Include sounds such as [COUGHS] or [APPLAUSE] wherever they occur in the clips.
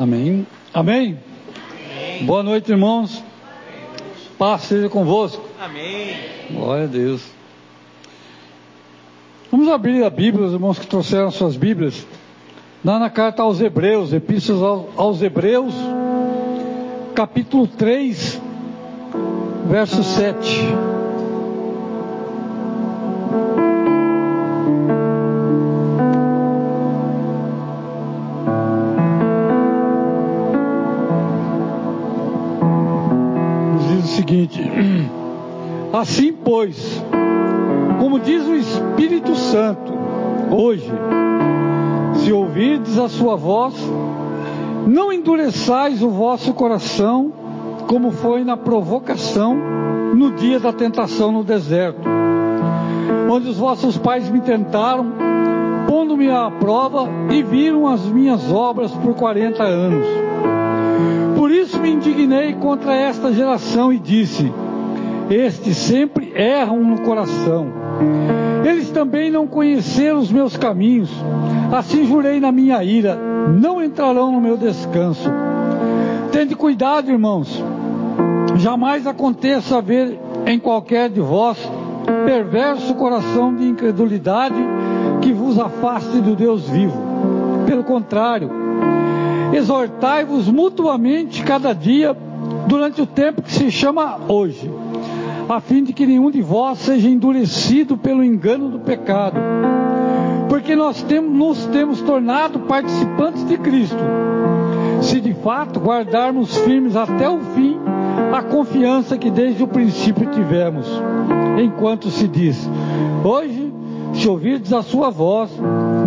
Amém. Amém. Amém. Boa noite, irmãos. Paz seja convosco. Amém. Glória a Deus. Vamos abrir a Bíblia, os irmãos que trouxeram suas Bíblias. Lá na carta aos Hebreus, Epístolas aos Hebreus, capítulo 3, verso 7. Seguinte: [CLEARS THROAT] Assim, pois, como diz o Espírito Santo, hoje, se ouvirdes a sua voz, não endureçais o vosso coração, como foi na provocação no dia da tentação no deserto, onde os vossos pais me tentaram, pondo-me à prova e viram as minhas obras por quarenta anos. Indignei contra esta geração e disse: Estes sempre erram no coração. Eles também não conheceram os meus caminhos. Assim jurei na minha ira: não entrarão no meu descanso. Tende cuidado, irmãos. Jamais aconteça haver em qualquer de vós perverso coração de incredulidade que vos afaste do Deus vivo. Pelo contrário, exortai-vos mutuamente cada dia durante o tempo que se chama hoje, a fim de que nenhum de vós seja endurecido pelo engano do pecado. Porque nós temos, nos temos tornado participantes de Cristo, se de fato guardarmos firmes até o fim a confiança que desde o princípio tivemos. Enquanto se diz: Hoje, se ouvirdes a sua voz,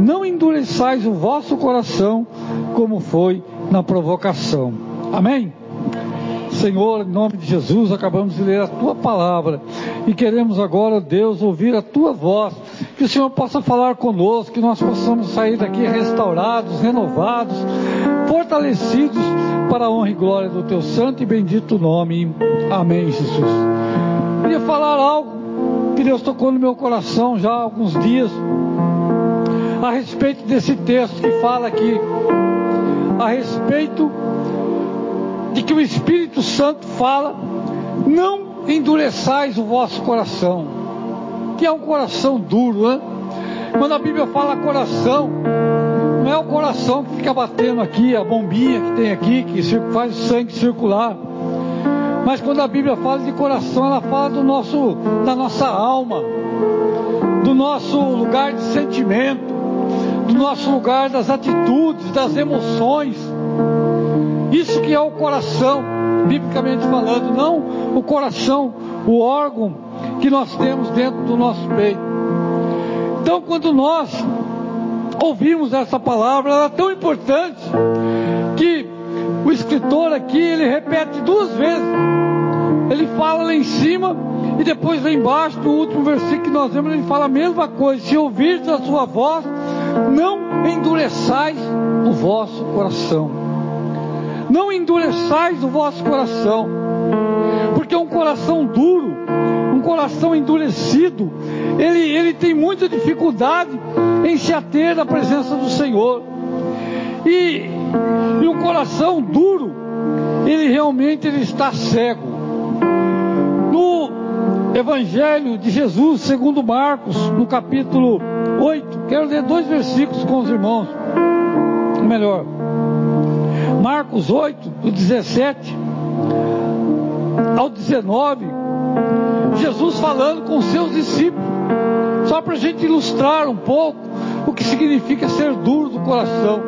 não endureçais o vosso coração, como foi na provocação. Amém? Senhor, em nome de Jesus, acabamos de ler a tua palavra e queremos agora, Deus, ouvir a tua voz. Que o Senhor possa falar conosco, que nós possamos sair daqui restaurados, renovados, fortalecidos para a honra e glória do teu santo e bendito nome. Amém, Jesus. Queria falar algo que Deus tocou no meu coração já há alguns dias a respeito desse texto que fala aqui a respeito de que o Espírito Santo fala: não endureçais o vosso coração, que é um coração duro, né? Quando a Bíblia fala coração, não é o coração que fica batendo aqui, a bombinha que tem aqui, que faz o sangue circular. Mas quando a Bíblia fala de coração, ela fala do nosso, da nossa alma, do nosso lugar de sentimento, do nosso lugar das atitudes, das emoções. Isso que é o coração, biblicamente falando, não o coração, o órgão que nós temos dentro do nosso peito. Então, quando nós ouvimos essa palavra, ela é tão importante que o escritor aqui ele repete duas vezes. Ele fala lá em cima e depois lá embaixo, no último versículo que nós vemos, ele fala a mesma coisa. Se ouvir a sua voz, não endureçais o vosso coração. Não endureçais o vosso coração. Porque um coração duro, um coração endurecido, ele, ele tem muita dificuldade em se ater à presença do Senhor. E, e um coração duro, ele realmente ele está cego. No Evangelho de Jesus, segundo Marcos, no capítulo 8. Quero ler dois versículos com os irmãos. Melhor. Marcos 8, do 17 ao 19. Jesus falando com seus discípulos. Só para a gente ilustrar um pouco o que significa ser duro do coração.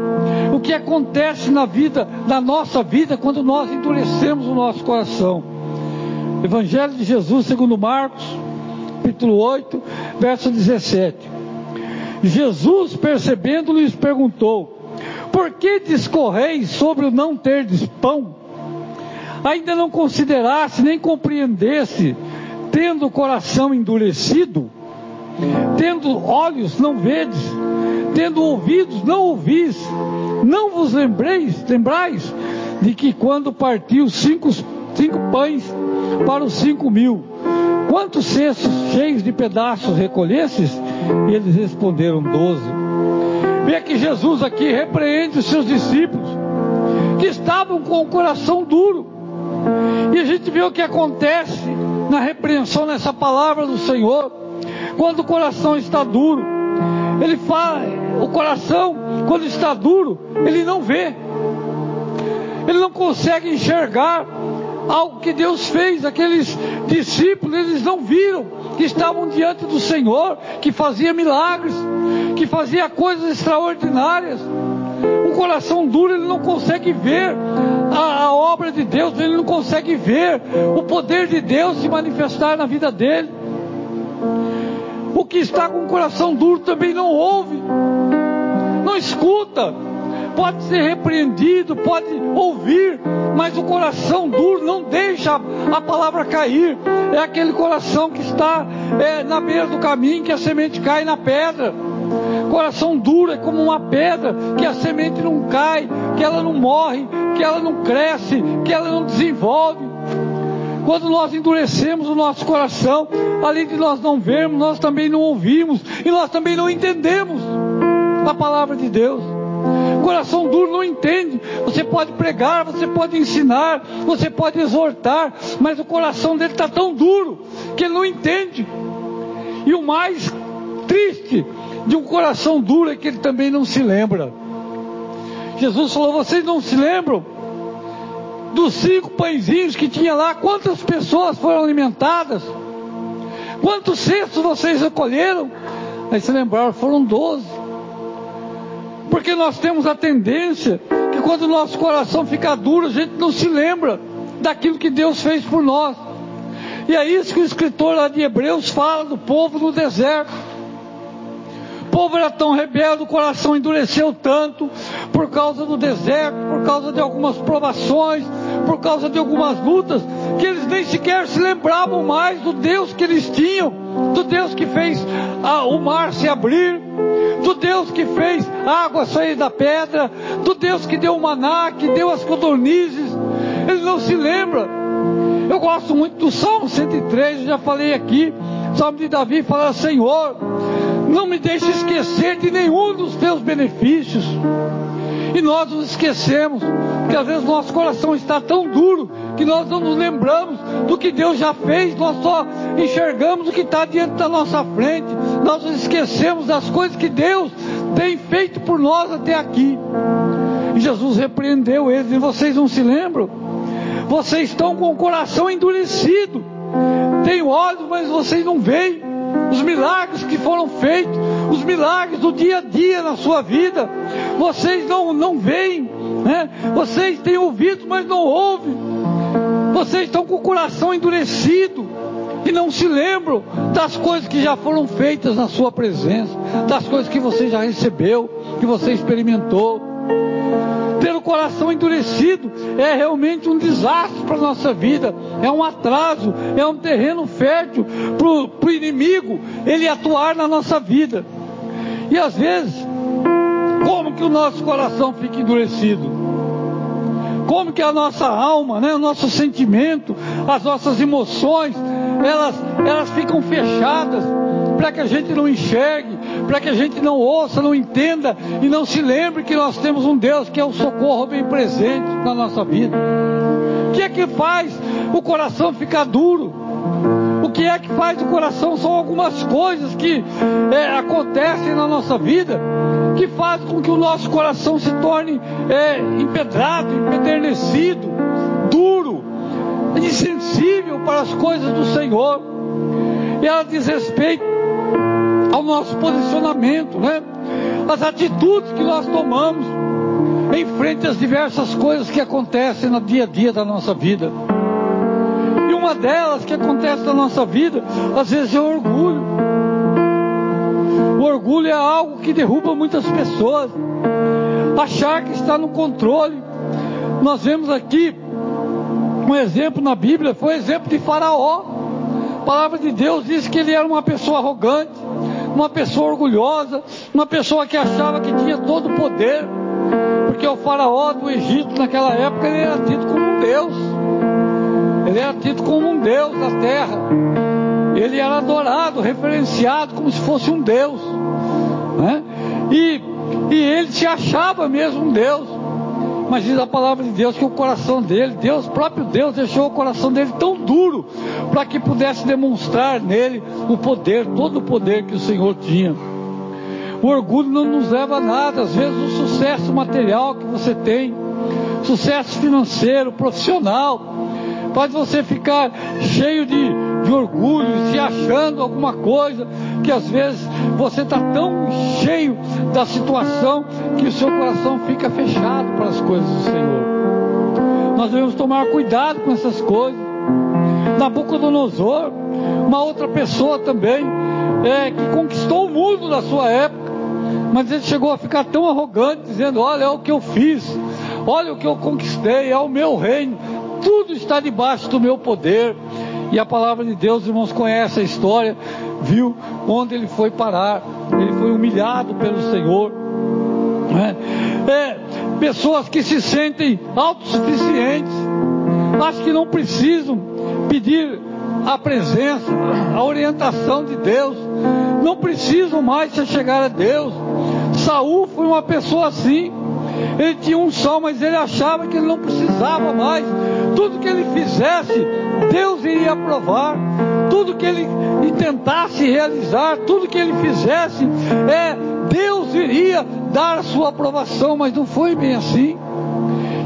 O que acontece na vida, na nossa vida, quando nós endurecemos o nosso coração. Evangelho de Jesus, segundo Marcos, capítulo 8, verso 17. Jesus, percebendo, lhes perguntou: Por que discorreis sobre o não ter de pão? Ainda não consideraste nem compreendeste, tendo o coração endurecido, tendo olhos não vedes, tendo ouvidos não ouvis, não vos lembreis, lembrais de que quando partiu cinco, cinco pães para os cinco mil, quantos cestos cheios de pedaços recolhestes? E eles responderam: Doze. Vê que Jesus aqui repreende os seus discípulos, que estavam com o coração duro. E a gente vê o que acontece na repreensão nessa palavra do Senhor, quando o coração está duro. Ele fala, o coração, quando está duro, ele não vê, ele não consegue enxergar algo que Deus fez. Aqueles discípulos, eles não viram que estavam diante do Senhor, que fazia milagres, que fazia coisas extraordinárias. O coração duro, ele não consegue ver a, a obra de Deus, ele não consegue ver o poder de Deus se manifestar na vida dele. O que está com o coração duro também não ouve, não escuta, pode ser repreendido, pode ouvir, mas o coração duro não deixa a palavra cair. É aquele coração que está é, na beira do caminho, que a semente cai na pedra. Coração duro é como uma pedra, que a semente não cai, que ela não morre, que ela não cresce, que ela não desenvolve. Quando nós endurecemos o nosso coração, além de nós não vermos, nós também não ouvimos e nós também não entendemos a palavra de Deus. Coração duro não entende. Você pode pregar, você pode ensinar, você pode exortar, mas o coração dele está tão duro que ele não entende. E o mais triste de um coração duro é que ele também não se lembra. Jesus falou: Vocês não se lembram dos cinco pãezinhos que tinha lá? Quantas pessoas foram alimentadas? Quantos cestos vocês recolheram? Aí se lembraram: Foram doze. Porque nós temos a tendência que quando o nosso coração fica duro, a gente não se lembra daquilo que Deus fez por nós. E é isso que o escritor lá de Hebreus fala do povo no deserto. O povo era tão rebelde, o coração endureceu tanto por causa do deserto, por causa de algumas provações, por causa de algumas lutas, que eles nem sequer se lembravam mais do Deus que eles tinham, do Deus que fez a, o mar se abrir, do Deus que fez água sair da pedra, do Deus que deu o maná, que deu as codornizes. Ele não se lembra. Eu gosto muito do Salmo 103, eu já falei aqui. Salmo de Davi fala: Senhor, não me deixe esquecer de nenhum dos teus benefícios. E nós nos esquecemos, porque às vezes nosso coração está tão duro que nós não nos lembramos do que Deus já fez, nós só enxergamos o que está diante da nossa frente, nós nos esquecemos das coisas que Deus tem feito por nós até aqui. E Jesus repreendeu eles, e vocês não se lembram? Vocês estão com o coração endurecido, tem olhos, mas vocês não veem os milagres que foram feitos, os milagres do dia a dia na sua vida, vocês não, não veem, né? vocês têm ouvido, mas não ouvem, vocês estão com o coração endurecido e não se lembram das coisas que já foram feitas na sua presença, das coisas que você já recebeu, que você experimentou. Ter o coração endurecido é realmente um desastre para a nossa vida, é um atraso, é um terreno fértil para o inimigo ele atuar na nossa vida. E às vezes, como que o nosso coração fica endurecido? Como que a nossa alma, né, o nosso sentimento, as nossas emoções, elas, elas ficam fechadas para que a gente não enxergue, para que a gente não ouça, não entenda e não se lembre que nós temos um Deus que é o socorro bem presente na nossa vida. O que é que faz o coração ficar duro? O que é que faz o coração? São algumas coisas que é, acontecem na nossa vida que faz com que o nosso coração se torne é, empedrado, empedernecido, duro, insensível para as coisas do Senhor. E ela diz respeito ao nosso posicionamento, né? As atitudes que nós tomamos em frente às diversas coisas que acontecem no dia a dia da nossa vida. E uma delas que acontece na nossa vida, às vezes é o orgulho. O orgulho é algo que derruba muitas pessoas. Achar que está no controle. Nós vemos aqui um exemplo na Bíblia, foi o exemplo de Faraó. A palavra de Deus diz que ele era uma pessoa arrogante, uma pessoa orgulhosa, uma pessoa que achava que tinha todo o poder, porque o faraó do Egito naquela época ele era tido como um deus, ele era tido como um deus da terra, ele era adorado, referenciado como se fosse um deus, né? e, e ele se achava mesmo um deus, Mas diz a palavra de Deus que o coração dele, Deus, próprio Deus, deixou o coração dele tão duro para que pudesse demonstrar nele o poder, todo o poder que o Senhor tinha. O orgulho não nos leva a nada, às vezes o sucesso material que você tem, sucesso financeiro, profissional, faz você ficar cheio de, de orgulho, se achando alguma coisa, que às vezes você está tão cheio da situação que o seu coração fica fechado para as coisas do Senhor. Nós devemos tomar cuidado com essas coisas. Nabucodonosor, uma outra pessoa também, é, que conquistou o mundo na sua época, mas ele chegou a ficar tão arrogante, dizendo: Olha, é o que eu fiz, olha o que eu conquistei, é o meu reino, tudo está debaixo do meu poder. E a palavra de Deus, irmãos, conhece a história, viu onde ele foi parar, ele foi humilhado pelo Senhor. Né? É, pessoas que se sentem autossuficientes, acham que não precisam pedir a presença, a orientação de Deus, não precisam mais se chegar a Deus. Saul foi uma pessoa assim. Ele tinha um sol, mas ele achava que ele não precisava mais. Tudo que ele fizesse, Deus iria aprovar. Tudo que ele tentasse realizar, tudo que ele fizesse, é Deus iria dar a sua aprovação, mas não foi bem assim.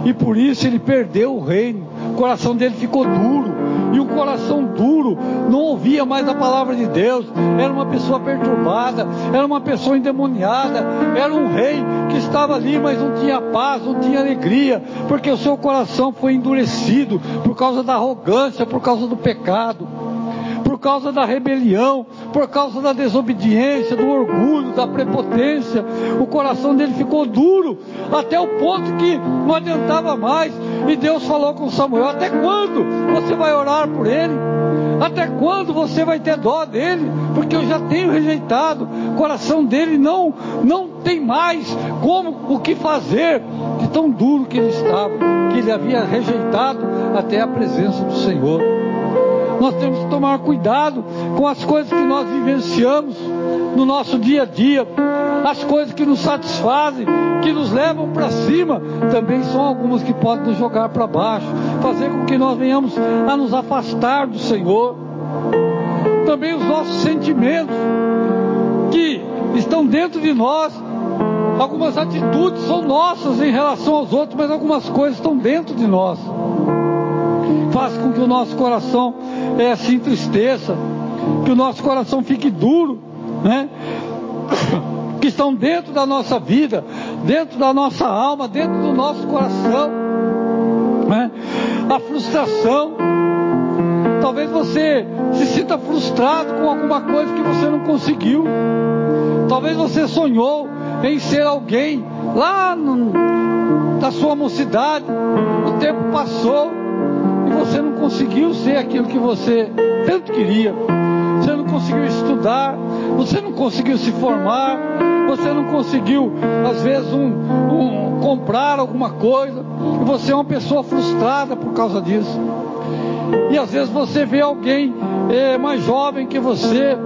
E por isso ele perdeu o reino. O coração dele ficou duro. E o coração duro não ouvia mais a palavra de Deus. Era uma pessoa perturbada, era uma pessoa endemoniada, era um rei que estava ali, mas não tinha paz, não tinha alegria, porque o seu coração foi endurecido por causa da arrogância, por causa do pecado por causa da rebelião, por causa da desobediência, do orgulho, da prepotência. O coração dele ficou duro, até o ponto que não adiantava mais. E Deus falou com Samuel: Até quando você vai orar por ele? Até quando você vai ter dó dele? Porque eu já tenho rejeitado. O coração dele não, não tem mais como o que fazer de tão duro que ele estava, que ele havia rejeitado até a presença do Senhor. Nós temos que tomar cuidado com as coisas que nós vivenciamos no nosso dia a dia, as coisas que nos satisfazem, que nos levam para cima, também são algumas que podem nos jogar para baixo, fazer com que nós venhamos a nos afastar do Senhor. Também os nossos sentimentos que estão dentro de nós, algumas atitudes são nossas em relação aos outros, mas algumas coisas estão dentro de nós faz com que o nosso coração é, se entristeça, que o nosso coração fique duro, né? [COUGHS] que estão dentro da nossa vida, dentro da nossa alma, dentro do nosso coração. Né? A frustração. Talvez você se sinta frustrado com alguma coisa que você não conseguiu. Talvez você sonhou em ser alguém lá no, sua mocidade. O tempo passou conseguiu ser aquilo que você tanto queria. Você não conseguiu estudar, você não conseguiu se formar, você não conseguiu, às vezes, um, um, comprar alguma coisa, e você é uma pessoa frustrada por causa disso. E às vezes você vê alguém é, mais jovem que você,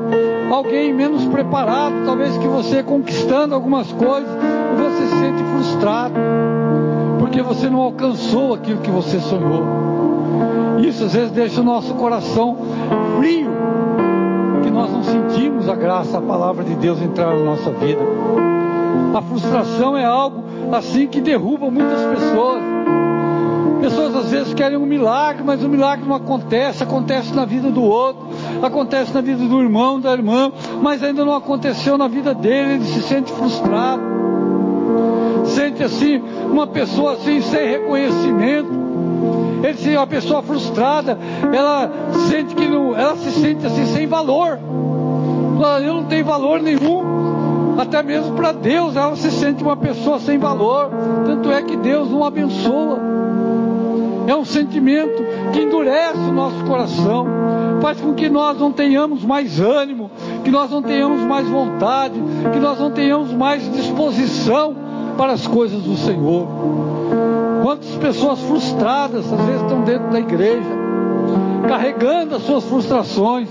alguém menos preparado, talvez que você conquistando algumas coisas, e você se sente frustrado, porque você não alcançou aquilo que você sonhou. Isso às vezes deixa o nosso coração frio, que nós não sentimos a graça, a palavra de Deus entrar na nossa vida. A frustração é algo assim que derruba muitas pessoas. Pessoas às vezes querem um milagre, mas o milagre não acontece, acontece na vida do outro, acontece na vida do irmão, da irmã, mas ainda não aconteceu na vida dele, ele se sente frustrado. Sente assim, uma pessoa assim sem reconhecimento, ele se uma pessoa frustrada, ela sente que não, ela se sente assim sem valor. Ela não tem valor nenhum, até mesmo para Deus, ela se sente uma pessoa sem valor. Tanto é que Deus não abençoa. É um sentimento que endurece o nosso coração, faz com que nós não tenhamos mais ânimo, que nós não tenhamos mais vontade, que nós não tenhamos mais disposição para as coisas do Senhor. Quantas pessoas frustradas às vezes estão dentro da igreja, carregando as suas frustrações,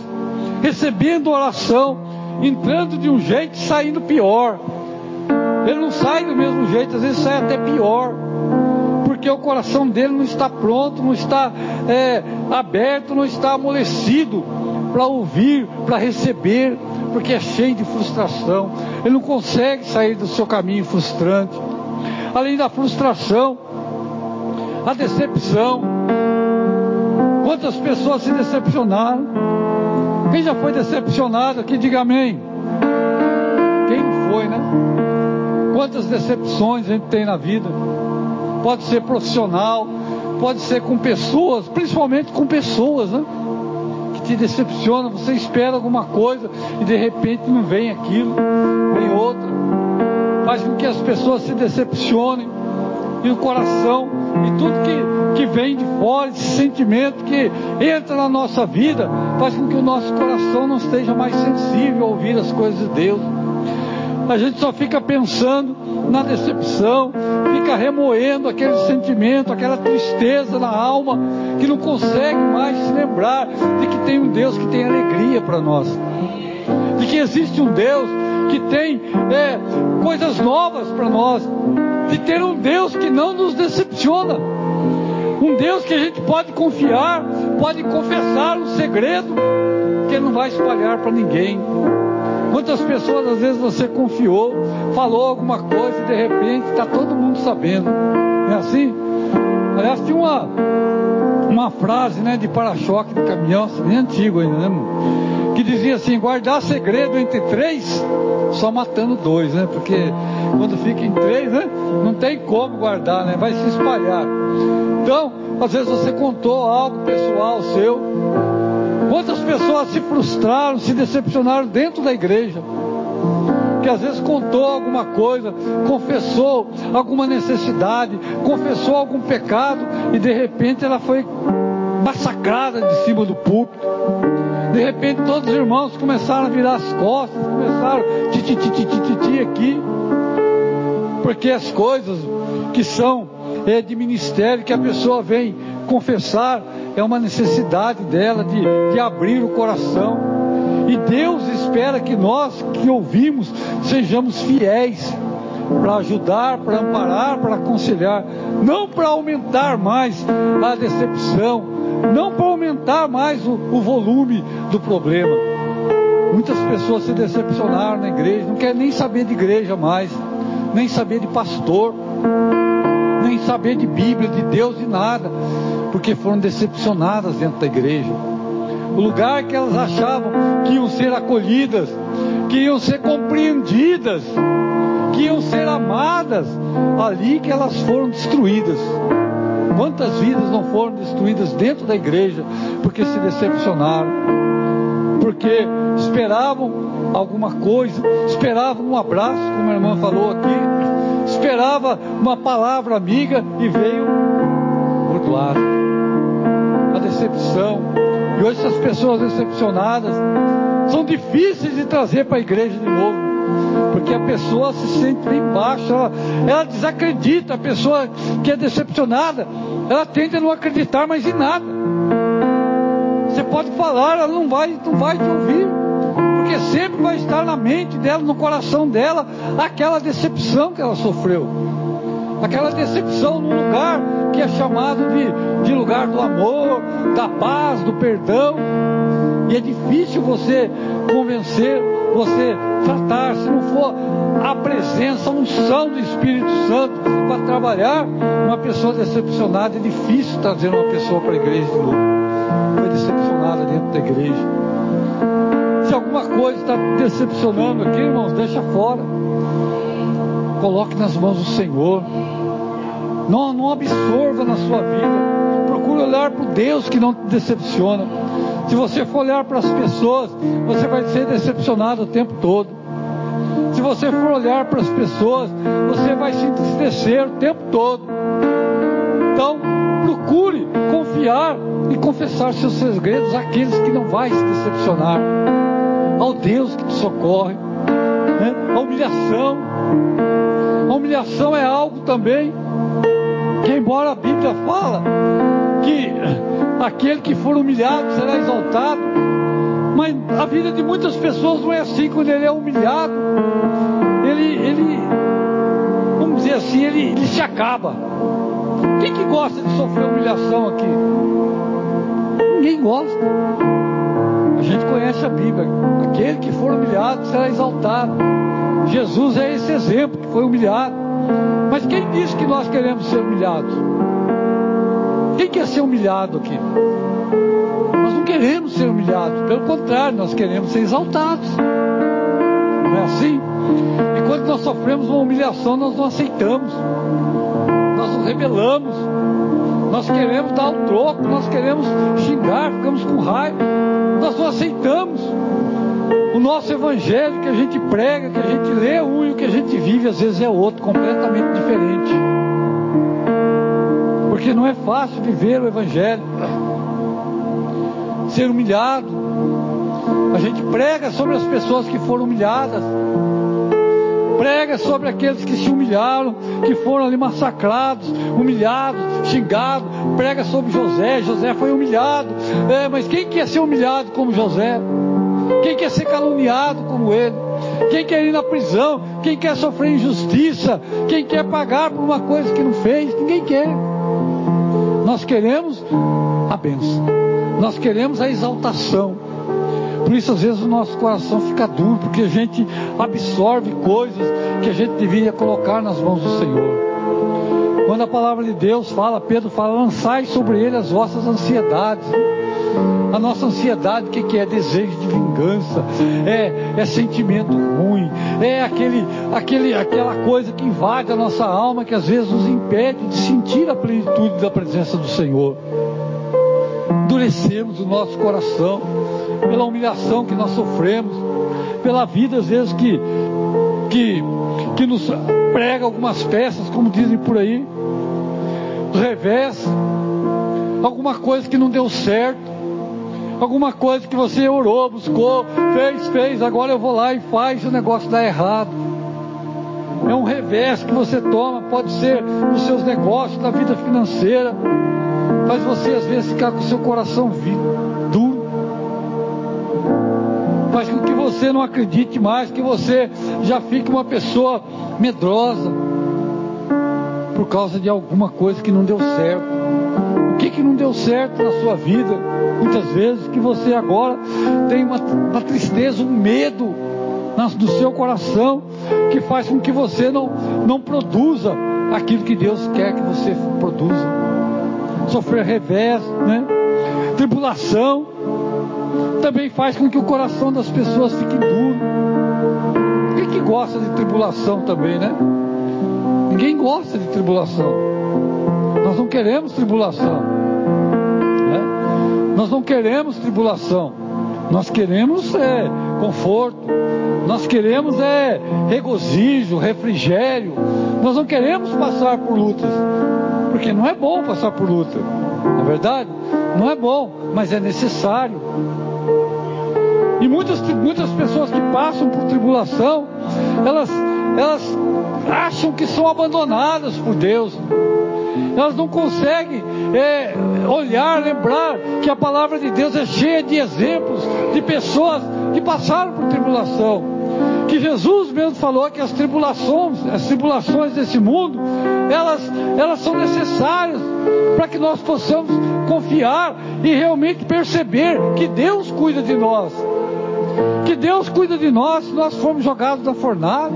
recebendo oração, entrando de um jeito e saindo pior. Ele não sai do mesmo jeito, às vezes sai até pior. o coração dele não está pronto, não está é, aberto, não está amolecido para ouvir, para receber, porque é cheio de frustração. Ele não consegue sair do seu caminho frustrante. Além da frustração, a decepção. Quantas pessoas se decepcionaram? Quem já foi decepcionado aqui, diga amém. Quem foi, né? Quantas decepções a gente tem na vida? Pode ser profissional, pode ser com pessoas, principalmente com pessoas, né? Te decepciona, você espera alguma coisa e de repente não vem aquilo, vem outra. Faz com que as pessoas se decepcionem e o coração e tudo que, que vem de fora, esse sentimento que entra na nossa vida, faz com que o nosso coração não esteja mais sensível a ouvir as coisas de Deus. A gente só fica pensando na decepção, fica remoendo aquele sentimento, aquela tristeza na alma, que não consegue mais se lembrar de que tem um Deus que tem alegria para nós, de que existe um Deus que tem é, coisas novas para nós, de ter um Deus que não nos decepciona, um Deus que a gente pode confiar, pode confessar um segredo que Ele não vai espalhar para ninguém. Quantas pessoas às vezes você confiou, falou alguma coisa e de repente está todo mundo sabendo. É assim? Aliás, tinha uma, uma frase né, de para-choque de caminhão, bem antigo ainda, né? Que dizia assim, guardar segredo entre três, só matando dois, né? Porque quando fica em três, né? Não tem como guardar, né? Vai se espalhar. Então, às vezes você contou algo pessoal seu, pessoas se frustraram, se decepcionaram dentro da igreja? Que às vezes contou alguma coisa, confessou alguma necessidade, confessou algum pecado e de repente ela foi massacrada de cima do púlpito. De repente todos os irmãos começaram a virar as costas, começaram titi titi titi aqui. Porque as coisas que são é, de ministério, que a pessoa vem confessar, é uma necessidade dela de, de abrir o coração. E Deus espera que nós que ouvimos sejamos fiéis para ajudar, para amparar, para aconselhar, não para aumentar mais a decepção, não para aumentar mais o, o volume do problema. Muitas pessoas se decepcionaram na igreja, não querem nem saber de igreja mais, nem saber de pastor, nem saber de Bíblia, de Deus e nada porque foram decepcionadas dentro da igreja. O lugar que elas achavam que iam ser acolhidas, que iam ser compreendidas, que iam ser amadas, ali que elas foram destruídas. Quantas vidas não foram destruídas dentro da igreja porque se decepcionaram, porque esperavam alguma coisa, esperavam um abraço, como a irmã falou aqui, esperava uma palavra amiga e veio bordoado decepção. E hoje essas pessoas decepcionadas são difíceis de trazer para a igreja de novo. Porque a pessoa se sente lá embaixo, ela, ela desacredita, a pessoa que é decepcionada, ela tende a não acreditar mais em nada. Você pode falar, ela não vai, não vai te ouvir, porque sempre vai estar na mente dela, no coração dela, aquela decepção que ela sofreu, aquela decepção no lugar que é chamado de, de lugar do amor, da paz, do perdão. E é difícil você convencer, você tratar, se não for a presença, a unção do Espírito Santo para trabalhar, uma pessoa decepcionada, é difícil trazer uma pessoa para a igreja de novo. Foi decepcionada dentro da igreja. Se alguma coisa está decepcionando aqui, irmãos, deixa fora. Coloque nas mãos do Senhor. Não, não absorva na sua vida. Procure olhar para o Deus que não te decepciona. Se você for olhar para as pessoas, você vai ser decepcionado o tempo todo. Se você for olhar para as pessoas, você vai se entristecer o tempo todo. Então, procure confiar e confessar seus segredos àqueles que não vai se decepcionar. Ao Deus que te socorre. Né? A humilhação. A humilhação é algo também que embora a Bíblia fala que aquele que for humilhado será exaltado, mas a vida de muitas pessoas não é assim quando ele é humilhado, ele, ele vamos dizer assim, ele, ele se acaba. Quem que gosta de sofrer humilhação aqui? Ninguém gosta. A gente conhece a Bíblia. Aquele que for humilhado será exaltado. Jesus é esse exemplo que foi humilhado. Mas quem disse que nós queremos ser humilhados? Quem quer ser humilhado aqui? Nós não queremos ser humilhados, pelo contrário, nós queremos ser exaltados. Não é assim? E quando nós sofremos uma humilhação, nós não aceitamos, nós nos rebelamos, nós queremos dar o troco, nós queremos xingar, ficamos com raiva, nós não aceitamos. O nosso evangelho que a gente prega, que a gente lê um e o que a gente vive às vezes é outro, completamente diferente. Porque não é fácil viver o evangelho, ser humilhado. A gente prega sobre as pessoas que foram humilhadas, prega sobre aqueles que se humilharam, que foram ali massacrados, humilhados, xingados, prega sobre José, José foi humilhado, é, mas quem quer ser humilhado como José? Quem quer ser caluniado como ele? Quem quer ir na prisão? Quem quer sofrer injustiça? Quem quer pagar por uma coisa que não fez? Ninguém quer. Nós queremos a bênção. Nós queremos a exaltação. Por isso, às vezes, o nosso coração fica duro, porque a gente absorve coisas que a gente deveria colocar nas mãos do Senhor. Quando a palavra de Deus fala, Pedro fala, lançai sobre ele as vossas ansiedades. A nossa ansiedade, o que, que é? Desejo de vingança, é, é sentimento ruim, é aquele, aquele, aquela coisa que invade a nossa alma que às vezes nos impede de sentir a plenitude da presença do Senhor. Endurecemos o nosso coração pela humilhação que nós sofremos, pela vida às vezes que, que, que nos prega algumas peças, como dizem por aí, revés, alguma coisa que não deu certo alguma coisa que você orou, buscou, fez, fez, agora eu vou lá e faz, o negócio dá errado. É um revés que você toma, pode ser nos seus negócios, na vida financeira, faz você às vezes ficar com o seu coração duro, faz com que você não acredite mais, que você já fique uma pessoa medrosa por causa de alguma coisa que não deu certo. O que, que não deu certo na sua vida? Muitas vezes que você agora tem uma, uma tristeza, um medo no seu coração que faz com que você não, não produza aquilo que Deus quer que você produza. Sofrer revés, né? Tribulação também faz com que o coração das pessoas fique duro. Quem que gosta de tribulação também, né? Ninguém gosta de tribulação. Nós não queremos tribulação. Nós não queremos tribulação. Nós queremos é, conforto. Nós queremos é regozijo, refrigério. Nós não queremos passar por lutas. Porque não é bom passar por luta. Na é verdade, não é bom, mas é necessário. E muitas, muitas pessoas que passam por tribulação, elas, elas acham que são abandonadas por Deus elas não conseguem é, olhar, lembrar que a palavra de Deus é cheia de exemplos de pessoas que passaram por tribulação. Que Jesus mesmo falou que as tribulações, as tribulações desse mundo, elas, elas são necessárias para que nós possamos confiar e realmente perceber que Deus cuida de nós. Que Deus cuida de nós se nós formos jogados na fornalha.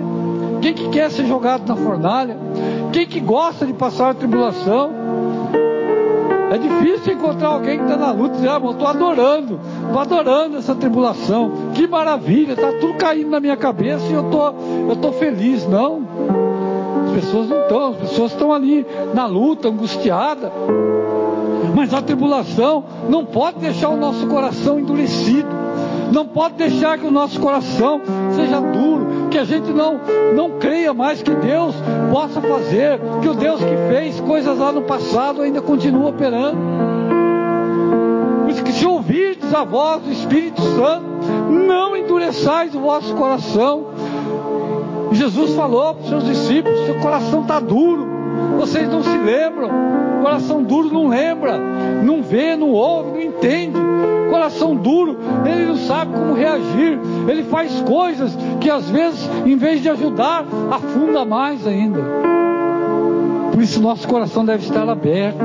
Quem que quer ser jogado na fornalha? Quem que gosta de passar a tribulação? É difícil encontrar alguém que está na luta e dizer, ah, estou adorando, estou adorando essa tribulação. Que maravilha, está tudo caindo na minha cabeça e eu tô, estou feliz. Não. As pessoas não estão, as pessoas estão ali na luta, angustiada. Mas a tribulação não pode deixar o nosso coração endurecido. Não pode deixar que o nosso coração seja duro, que a gente não, não creia mais que Deus possa fazer, que o Deus que fez coisas lá no passado ainda continua operando. Por isso que se ouvirdes a voz do Espírito Santo, não endureçais o vosso coração. Jesus falou para os seus discípulos: seu coração está duro, vocês não se lembram, coração duro não lembra, não vê, não ouve, não entende coração duro, ele não sabe como reagir, ele faz coisas que às vezes, em vez de ajudar, afunda mais ainda. Por isso nosso coração deve estar aberto.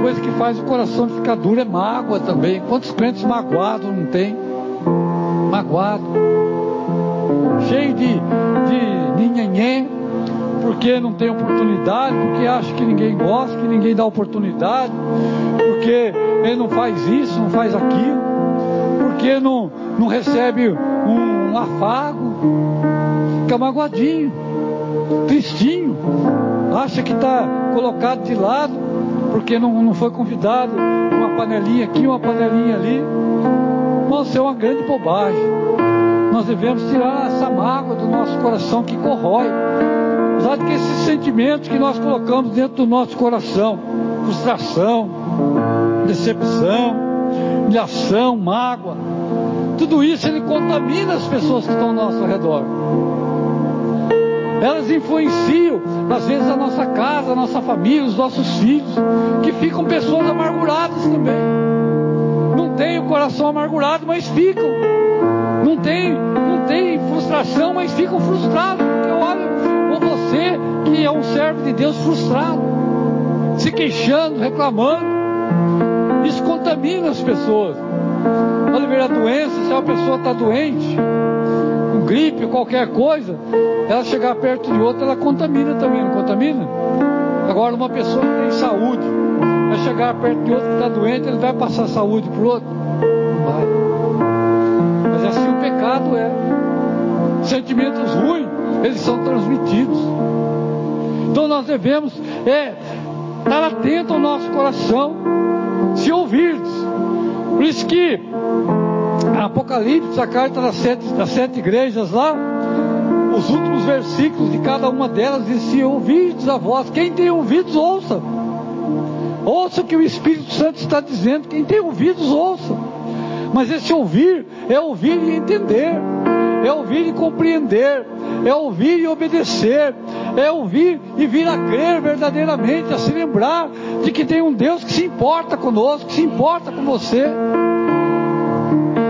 Coisa que faz o coração ficar duro é mágoa também. Quantos crentes magoados não tem? Magoado. Cheio de, de ninhenhé, porque não tem oportunidade, porque acha que ninguém gosta, que ninguém dá oportunidade, porque ele não faz isso, não faz aquilo, porque não, não recebe um, um afago, fica magoadinho, tristinho, acha que está colocado de lado, porque não, não foi convidado, uma panelinha aqui, uma panelinha ali. Nossa, é uma grande bobagem. Nós devemos tirar essa mágoa do nosso coração que corrói. Apesar de que esses sentimentos que nós colocamos dentro do nosso coração, frustração, decepção, humilhação, mágoa, tudo isso ele contamina as pessoas que estão ao nosso redor. Elas influenciam, às vezes, a nossa casa, a nossa família, os nossos filhos, que ficam pessoas amarguradas também. Não tem o coração amargurado, mas ficam. Não tem, não tem frustração, mas ficam frustrados. Porque olha, ou você que é um servo de Deus frustrado, se queixando, reclamando. Contamina as pessoas. Pode ver a doença, se uma pessoa está doente, com gripe, qualquer coisa, ela chegar perto de outra, ela contamina também, não contamina? Agora, uma pessoa que tem saúde, vai chegar perto de outro que está doente, ele vai passar saúde para o outro? Não vai. Mas assim o pecado é. Sentimentos ruins, eles são transmitidos. Então nós devemos é, estar atento ao nosso coração, se ouvirdes. Por isso que Apocalipse, a carta das sete, das sete igrejas lá, os últimos versículos de cada uma delas diz assim, ouvides a voz, quem tem ouvidos ouça. Ouça o que o Espírito Santo está dizendo, quem tem ouvidos ouça. Mas esse ouvir é ouvir e entender, é ouvir e compreender, é ouvir e obedecer, é ouvir e vir a crer verdadeiramente, a se lembrar de que tem um Deus que se importa conosco, que se importa com você.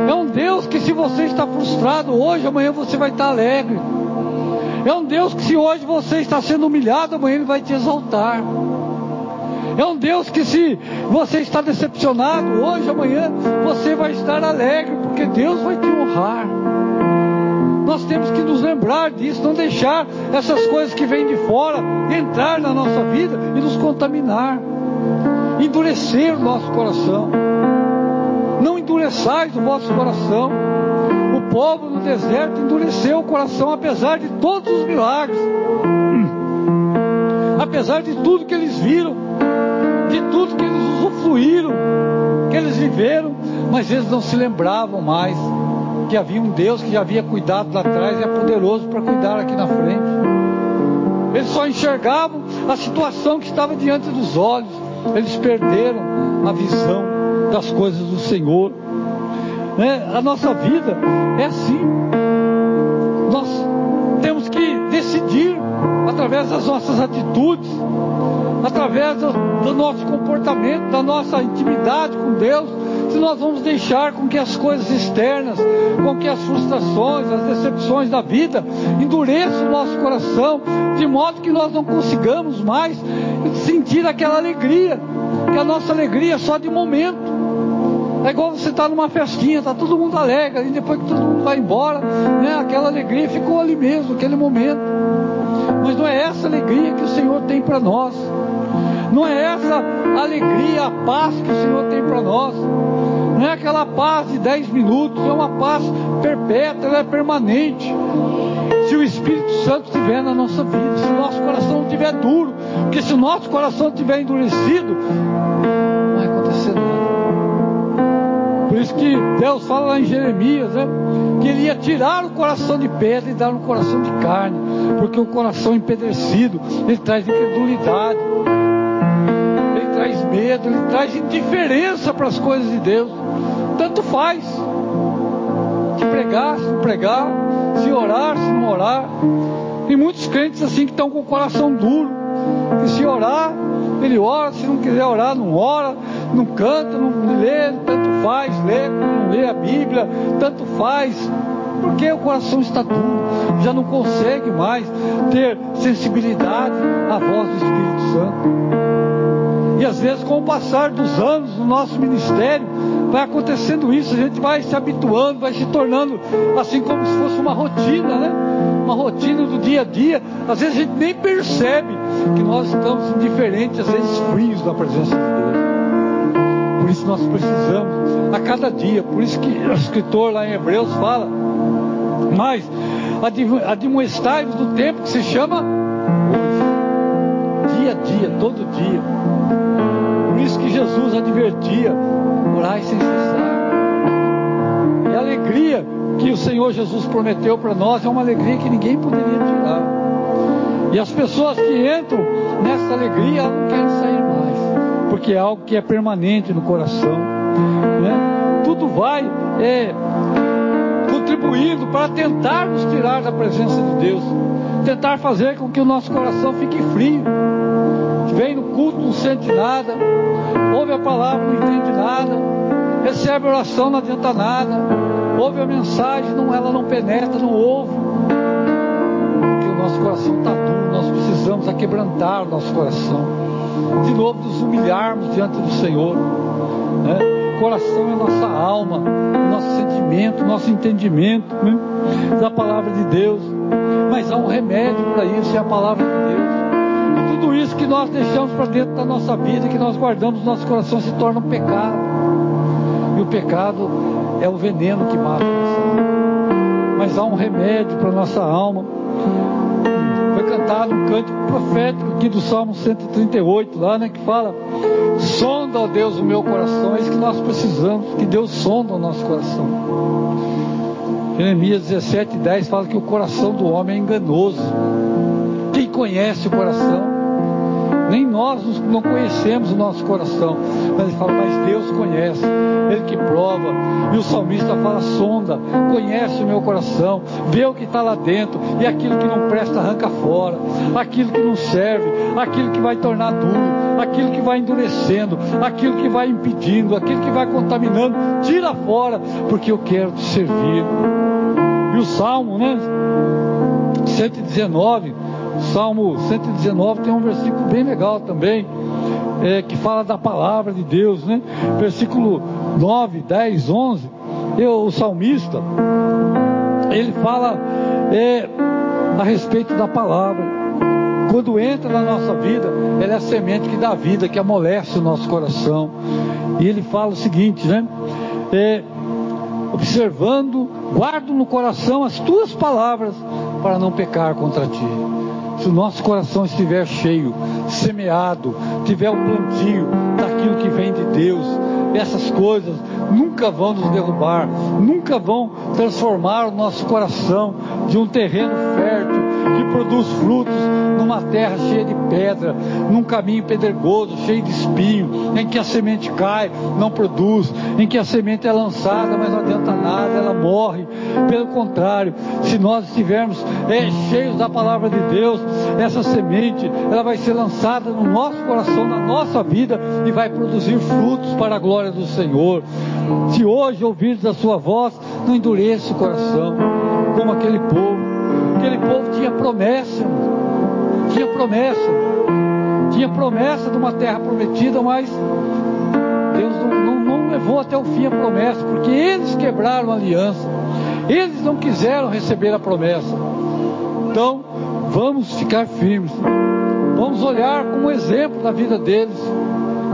É um Deus que se você está frustrado hoje, amanhã você vai estar alegre. É um Deus que se hoje você está sendo humilhado, amanhã Ele vai te exaltar. É um Deus que se você está decepcionado, hoje, amanhã, você vai estar alegre, porque Deus vai te honrar. Nós temos que nos lembrar disso, não deixar essas coisas que vêm de fora entrar na nossa vida e nos contaminar, endurecer o nosso coração. Não endureçais o vosso coração. O povo no deserto endureceu o coração, apesar de todos os milagres, apesar de tudo que eles viram, de tudo que eles usufruíram, que eles viveram, mas eles não se lembravam mais que havia um Deus que já havia cuidado lá atrás e é poderoso para cuidar aqui na frente. Eles só enxergavam a situação que estava diante dos olhos, eles perderam a visão das coisas do Senhor. Né? A nossa vida é assim. Nós temos que decidir através das nossas atitudes, através do, do nosso comportamento, da nossa intimidade com Deus, se nós vamos deixar com que as coisas externas, com que as frustrações, as decepções da vida endureçam o nosso coração, de modo que nós não consigamos mais sentir aquela alegria, que a nossa alegria é só de momento. É igual você estar tá numa festinha, está todo mundo alegre, e depois que todo mundo vai embora, né, aquela alegria ficou ali mesmo, aquele momento. Mas não é essa alegria que o Senhor tem para nós. Não é essa alegria, a paz que o Senhor tem para nós. Não é aquela paz de 10 minutos, é uma paz perpétua, ela é permanente. Se o Espírito Santo estiver na nossa vida, se o nosso coração estiver duro, porque se o nosso coração estiver endurecido, não vai acontecer nada. Por isso que Deus fala lá em Jeremias, né? Que ele ia tirar o coração de pedra e dar um coração de carne, porque o coração empedrecido, ele traz incredulidade medo, ele traz indiferença para as coisas de Deus. Tanto faz. Se pregar, se não pregar, se orar, se não orar. Tem muitos crentes assim que estão com o coração duro. Que se orar, ele ora, se não quiser orar, não ora, não canta, não lê, tanto faz, lê, não lê a Bíblia, tanto faz. porque o coração está duro, já não consegue mais ter sensibilidade à voz do Espírito Santo. E às vezes, com o passar dos anos no nosso ministério, vai acontecendo isso, a gente vai se habituando, vai se tornando assim como se fosse uma rotina, né? Uma rotina do dia a dia. Às vezes a gente nem percebe que nós estamos indiferentes, às vezes frios na presença de Deus. Por isso nós precisamos a cada dia, por isso que o escritor lá em Hebreus fala, mas admoestai-vos do tempo que se chama dia a dia, todo dia. Por isso que Jesus advertia, orai sem cessar. E a alegria que o Senhor Jesus prometeu para nós é uma alegria que ninguém poderia tirar. E as pessoas que entram nessa alegria não querem sair mais, porque é algo que é permanente no coração. Né? Tudo vai é, contribuindo para tentar nos tirar da presença de Deus, tentar fazer com que o nosso coração fique frio. Vem no culto, não sente nada, ouve a palavra, não entende nada, recebe a oração, não adianta nada, ouve a mensagem, não, ela não penetra, não ouve, porque o nosso coração está duro, nós precisamos aquebrantar o nosso coração, de novo nos humilharmos diante do Senhor. Né? coração é nossa alma, nosso sentimento, nosso entendimento né? da palavra de Deus. Mas há um remédio para isso, é a palavra de Deus. Tudo isso que nós deixamos para dentro da nossa vida, que nós guardamos no nosso coração, se torna um pecado. E o pecado é o veneno que mata a nossa alma. Mas há um remédio para a nossa alma. Foi cantado um canto profético aqui do Salmo 138, lá, né, que fala Sonda, ó Deus, o meu coração. É isso que nós precisamos, que Deus sonda o nosso coração. Jeremias 17, 10 fala que o coração do homem é enganoso. Quem conhece o coração? Nem nós não conhecemos o nosso coração. Mas ele fala, mas Deus conhece, Ele que prova. E o salmista fala, sonda, conhece o meu coração, vê o que está lá dentro, e aquilo que não presta arranca fora, aquilo que não serve, aquilo que vai tornar duro, aquilo que vai endurecendo, aquilo que vai impedindo, aquilo que vai contaminando, tira fora, porque eu quero te servir. E o Salmo, né? 119 Salmo 119 tem um versículo bem legal também, é, que fala da palavra de Deus, né? Versículo 9, 10, 11. Eu, o salmista, ele fala é, a respeito da palavra. Quando entra na nossa vida, ela é a semente que dá vida, que amolece o nosso coração. E ele fala o seguinte, né? É, observando, guardo no coração as tuas palavras para não pecar contra ti se o nosso coração estiver cheio, semeado, tiver o um plantio daquilo que vem de Deus, essas coisas nunca vão nos derrubar, nunca vão transformar o nosso coração de um terreno fértil que produz frutos numa terra cheia de pedra, num caminho pedregoso, cheio de espinho, em que a semente cai, não produz, em que a semente é lançada, mas não adianta nada, ela morre. Pelo contrário, se nós estivermos é, cheios da palavra de Deus, essa semente ela vai ser lançada no nosso coração, na nossa vida e vai produzir frutos para a glória do Senhor. Se hoje ouvires a sua voz, não endureça o coração, como aquele povo. Aquele povo tinha promessa, tinha promessa, tinha promessa de uma terra prometida, mas Deus não, não, não levou até o fim a promessa, porque eles quebraram a aliança, eles não quiseram receber a promessa. Então, vamos ficar firmes, vamos olhar como exemplo da vida deles,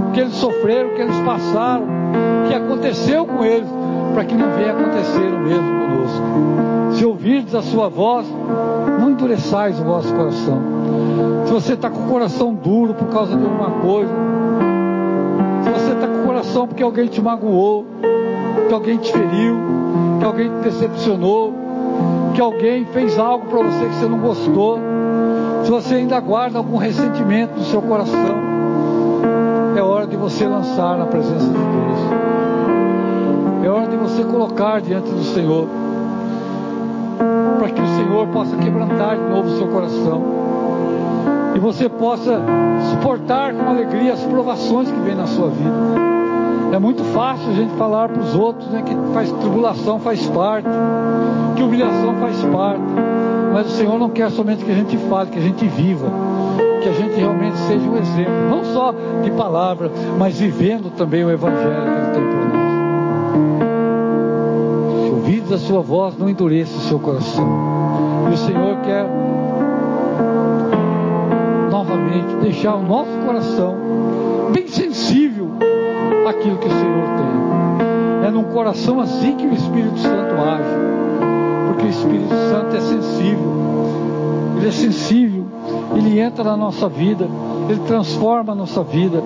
o que eles sofreram, o que eles passaram, o que aconteceu com eles, para que não venha acontecer o mesmo conosco. Se ouvirdes a sua voz, não endureçais o vosso coração. Se você está com o coração duro por causa de alguma coisa, se você está com o coração porque alguém te magoou, que alguém te feriu, que alguém te decepcionou, que alguém fez algo para você que você não gostou, se você ainda guarda algum ressentimento no seu coração, é hora de você lançar na presença de Deus. É hora de você colocar diante do Senhor para que o Senhor possa quebrantar de novo o seu coração e você possa suportar com alegria as provações que vêm na sua vida. É muito fácil a gente falar para os outros né, que faz tribulação faz parte, que humilhação faz parte. Mas o Senhor não quer somente que a gente fale, que a gente viva, que a gente realmente seja um exemplo, não só de palavra, mas vivendo também o Evangelho ouvides a sua voz, não endureça o seu coração. E o Senhor quer novamente deixar o nosso coração bem sensível àquilo que o Senhor tem. É num coração assim que o Espírito Santo age, porque o Espírito Santo é sensível, ele é sensível, ele entra na nossa vida, ele transforma a nossa vida,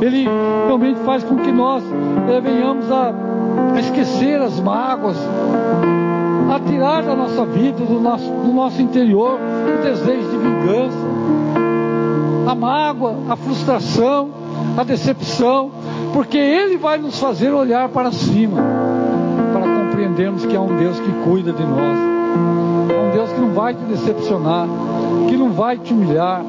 ele realmente faz com que nós eh, venhamos a, a esquecer as mágoas, a tirar da nossa vida, do nosso, do nosso interior, o desejo de vingança a mágoa, a frustração, a decepção, porque Ele vai nos fazer olhar para cima, para compreendermos que é um Deus que cuida de nós, é um Deus que não vai te decepcionar, que não vai te humilhar,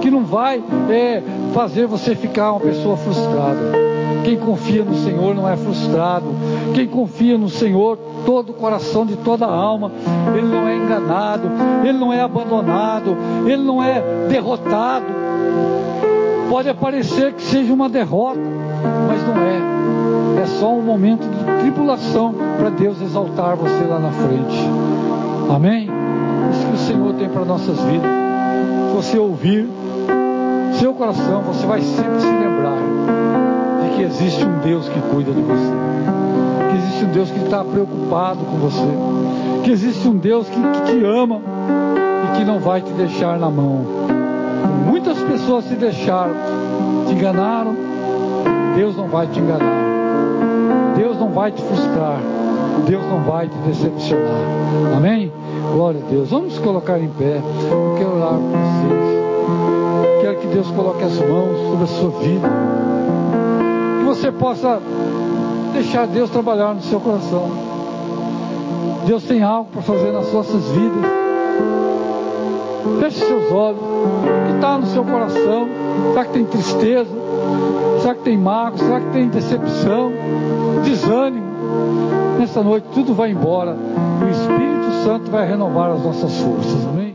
que não vai é, fazer você ficar uma pessoa frustrada. Quem confia no Senhor não é frustrado. Quem confia no Senhor, todo o coração, de toda a alma, ele não é enganado, ele não é abandonado, ele não é derrotado. Pode parecer que seja uma derrota, mas não é. É só um momento de tribulação para Deus exaltar você lá na frente. Amém? Isso que o Senhor tem para nossas vidas. Se você ouvir, seu coração, você vai sempre se lembrar que existe um Deus que cuida de você. Que existe um Deus que está preocupado com você. Que existe um Deus que, te ama e que não vai te deixar na mão. Muitas pessoas se deixaram, te enganaram. Deus não vai te enganar. Deus não vai te frustrar. Deus não vai te decepcionar. Amém? Glória a Deus. Vamos colocar em pé. Eu quero orar por vocês. Quero que Deus coloque as mãos sobre a sua vida. Você possa deixar Deus trabalhar no seu coração. Deus tem algo para fazer nas nossas vidas. Feche seus olhos. O que está no seu coração? Será que tem tristeza? Será que tem mágoa? Será que tem decepção? Desânimo? Nessa noite tudo vai embora. O Espírito Santo vai renovar as nossas forças. Amém?